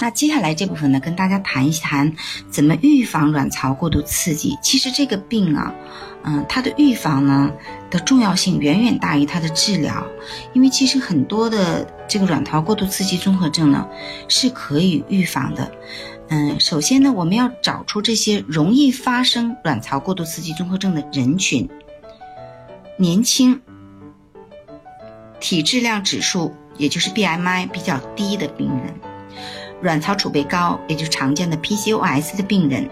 那接下来这部分呢，跟大家谈一谈怎么预防卵巢过度刺激。其实这个病啊，嗯，它的预防呢的重要性远远大于它的治疗，因为其实很多的这个卵巢过度刺激综合症呢是可以预防的。嗯，首先呢，我们要找出这些容易发生卵巢过度刺激综合症的人群，年轻，体质量指数也就是 BMI 比较低的病人。卵巢储备高，也就常见的 PCOS 的病人，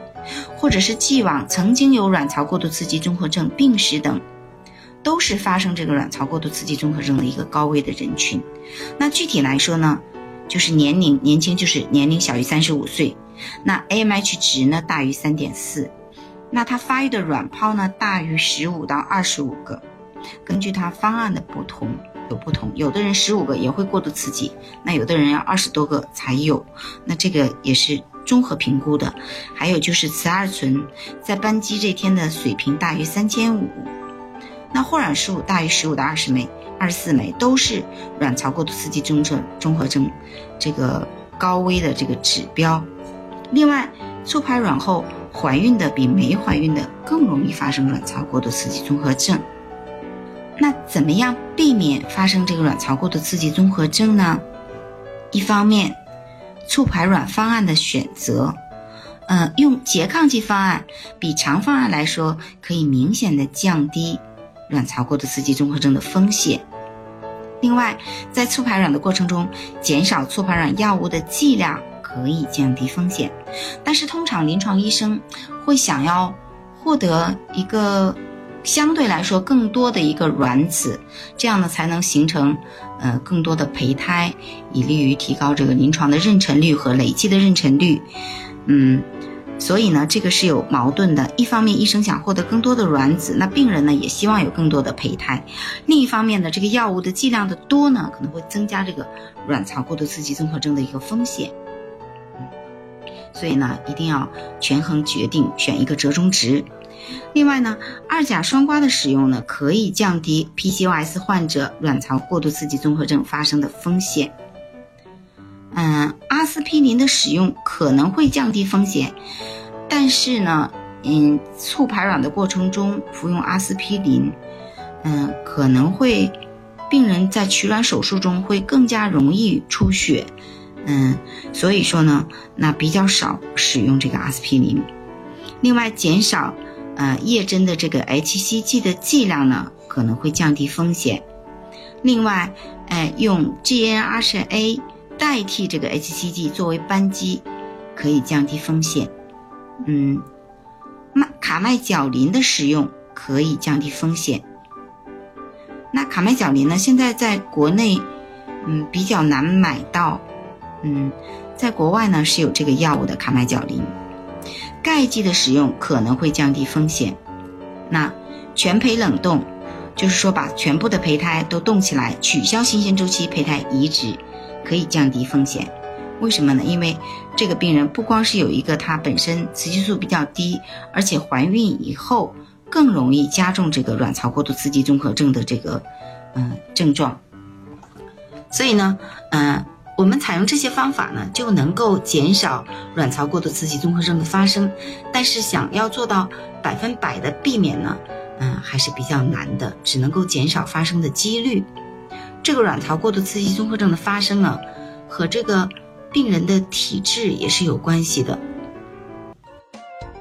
或者是既往曾经有卵巢过度刺激综合症病史等，都是发生这个卵巢过度刺激综合症的一个高危的人群。那具体来说呢，就是年龄年轻，就是年龄小于三十五岁，那 AMH 值呢大于三点四，那它发育的卵泡呢大于十五到二十五个，根据它方案的不同。有不同，有的人十五个也会过度刺激，那有的人要二十多个才有，那这个也是综合评估的。还有就是雌二醇在斑基这天的水平大于三千五，那霍卵数大于十五到二十枚、二十四枚，都是卵巢过度刺激综症综合征这个高危的这个指标。另外，促排卵后怀孕的比没怀孕的更容易发生卵巢过度刺激综合症。那怎么样避免发生这个卵巢过度刺激综合征呢？一方面，促排卵方案的选择，呃，用拮抗剂方案比常方案来说，可以明显的降低卵巢过度刺激综合征的风险。另外，在促排卵的过程中，减少促排卵药物的剂量可以降低风险。但是，通常临床医生会想要获得一个。相对来说，更多的一个卵子，这样呢才能形成，呃，更多的胚胎，以利于提高这个临床的妊娠率和累计的妊娠率。嗯，所以呢，这个是有矛盾的。一方面，医生想获得更多的卵子，那病人呢也希望有更多的胚胎；另一方面呢，这个药物的剂量的多呢，可能会增加这个卵巢过度刺激综合征的一个风险。所以呢，一定要权衡决定，选一个折中值。另外呢，二甲双胍的使用呢，可以降低 PCOS 患者卵巢过度刺激综合症发生的风险。嗯，阿司匹林的使用可能会降低风险，但是呢，嗯，促排卵的过程中服用阿司匹林，嗯，可能会病人在取卵手术中会更加容易出血，嗯，所以说呢，那比较少使用这个阿司匹林。另外，减少。呃，叶针的这个 HCG 的剂量呢，可能会降低风险。另外，哎，用 GnRHA 代替这个 HCG 作为扳机，可以降低风险。嗯，麦卡麦角林的使用可以降低风险。那卡麦角林呢，现在在国内，嗯，比较难买到。嗯，在国外呢是有这个药物的卡麦角林。钙剂的使用可能会降低风险。那全胚冷冻，就是说把全部的胚胎都冻起来，取消新鲜周期胚胎移植，可以降低风险。为什么呢？因为这个病人不光是有一个他本身雌激素比较低，而且怀孕以后更容易加重这个卵巢过度刺激综合症的这个嗯症状。所以呢，嗯。我们采用这些方法呢，就能够减少卵巢过度刺激综合症的发生。但是想要做到百分百的避免呢，嗯，还是比较难的，只能够减少发生的几率。这个卵巢过度刺激综合症的发生呢，和这个病人的体质也是有关系的。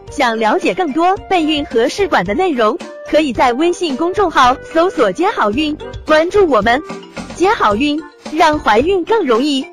想了解更多备孕和试管的内容，可以在微信公众号搜索“接好运”，关注我们，接好运。让怀孕更容易。